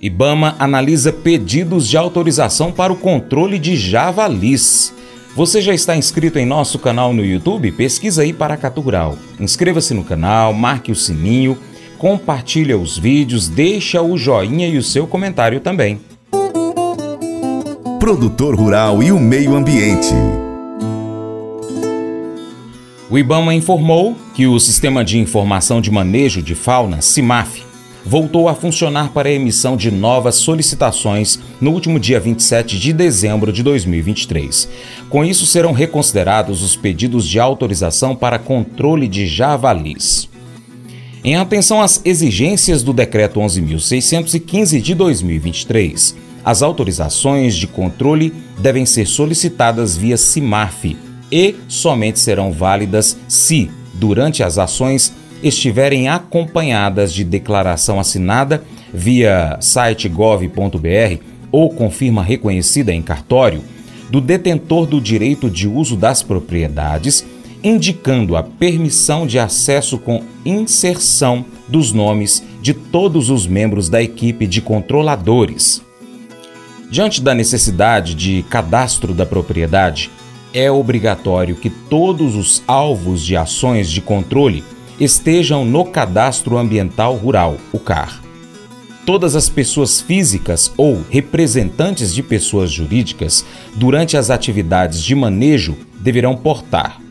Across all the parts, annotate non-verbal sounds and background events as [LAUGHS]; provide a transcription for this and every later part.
IBAMA analisa pedidos de autorização para o controle de javalis. Você já está inscrito em nosso canal no YouTube? Pesquisa aí Paracatu Rural. Inscreva-se no canal, marque o sininho, compartilha os vídeos, deixa o joinha e o seu comentário também. Produtor Rural e o Meio Ambiente. O IBAMA informou que o Sistema de Informação de Manejo de Fauna, CIMAF, voltou a funcionar para a emissão de novas solicitações no último dia 27 de dezembro de 2023. Com isso, serão reconsiderados os pedidos de autorização para controle de javalis. Em atenção às exigências do Decreto 11.615 de 2023, as autorizações de controle devem ser solicitadas via CIMAF e somente serão válidas se, durante as ações, estiverem acompanhadas de declaração assinada via site gov.br ou confirma reconhecida em cartório do detentor do direito de uso das propriedades, indicando a permissão de acesso com inserção dos nomes de todos os membros da equipe de controladores. Diante da necessidade de cadastro da propriedade, é obrigatório que todos os alvos de ações de controle estejam no Cadastro Ambiental Rural, o CAR. Todas as pessoas físicas ou representantes de pessoas jurídicas, durante as atividades de manejo, deverão portar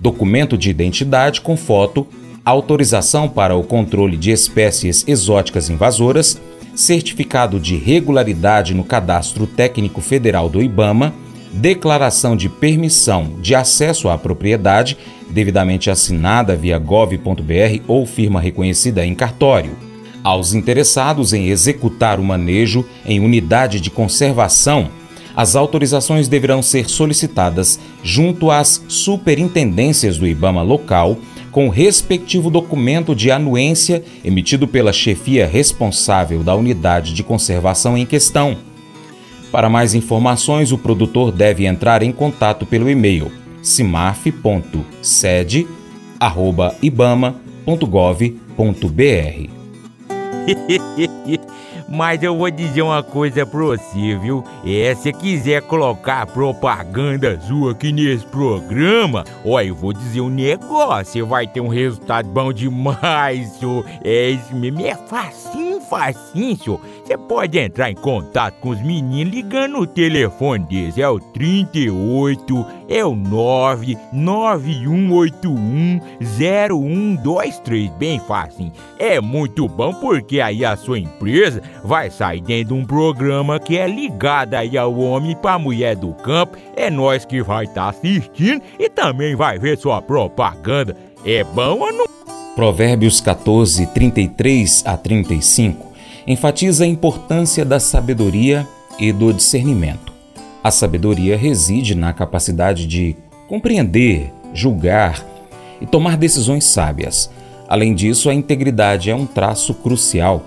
documento de identidade com foto, autorização para o controle de espécies exóticas invasoras, certificado de regularidade no Cadastro Técnico Federal do IBAMA, declaração de permissão de acesso à propriedade devidamente assinada via gov.br ou firma reconhecida em cartório. Aos interessados em executar o manejo em unidade de conservação, as autorizações deverão ser solicitadas junto às superintendências do IBAMA local, com o respectivo documento de anuência emitido pela chefia responsável da unidade de conservação em questão. Para mais informações, o produtor deve entrar em contato pelo e-mail cimaf.sede@ibama.gov.br. [LAUGHS] Mas eu vou dizer uma coisa pra você, viu? É, se quiser colocar propaganda sua aqui nesse programa, olha, eu vou dizer um negócio, você vai ter um resultado bom demais, senhor. É isso mesmo, é facinho, facinho, senhor. Você pode entrar em contato com os meninos ligando o telefone deles. É o 38, é o 991810123. Bem fácil. É muito bom porque aí a sua empresa vai sair dentro de um programa que é ligado aí ao homem para mulher do campo. É nós que vai estar tá assistindo e também vai ver sua propaganda. É bom ou não? Provérbios 14, 33 a 35 enfatiza a importância da sabedoria e do discernimento. A sabedoria reside na capacidade de compreender, julgar e tomar decisões sábias. Além disso, a integridade é um traço crucial,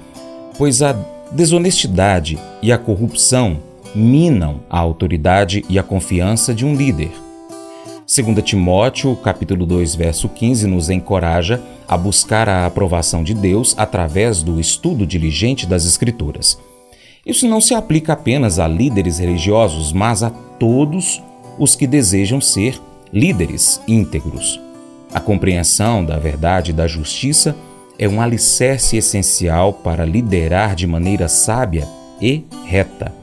pois a desonestidade e a corrupção minam a autoridade e a confiança de um líder. Segundo Timóteo, capítulo 2, verso 15, nos encoraja a buscar a aprovação de Deus através do estudo diligente das Escrituras. Isso não se aplica apenas a líderes religiosos, mas a todos os que desejam ser líderes íntegros. A compreensão da verdade e da justiça é um alicerce essencial para liderar de maneira sábia e reta.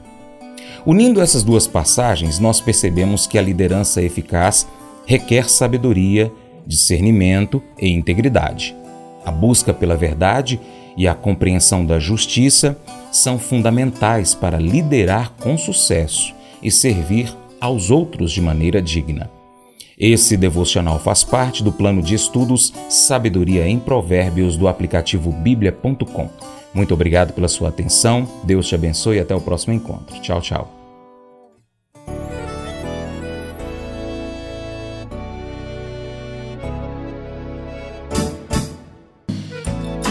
Unindo essas duas passagens, nós percebemos que a liderança eficaz requer sabedoria, discernimento e integridade. A busca pela verdade e a compreensão da justiça são fundamentais para liderar com sucesso e servir aos outros de maneira digna. Esse devocional faz parte do plano de estudos Sabedoria em Provérbios do aplicativo bíblia.com. Muito obrigado pela sua atenção, Deus te abençoe e até o próximo encontro. Tchau, tchau.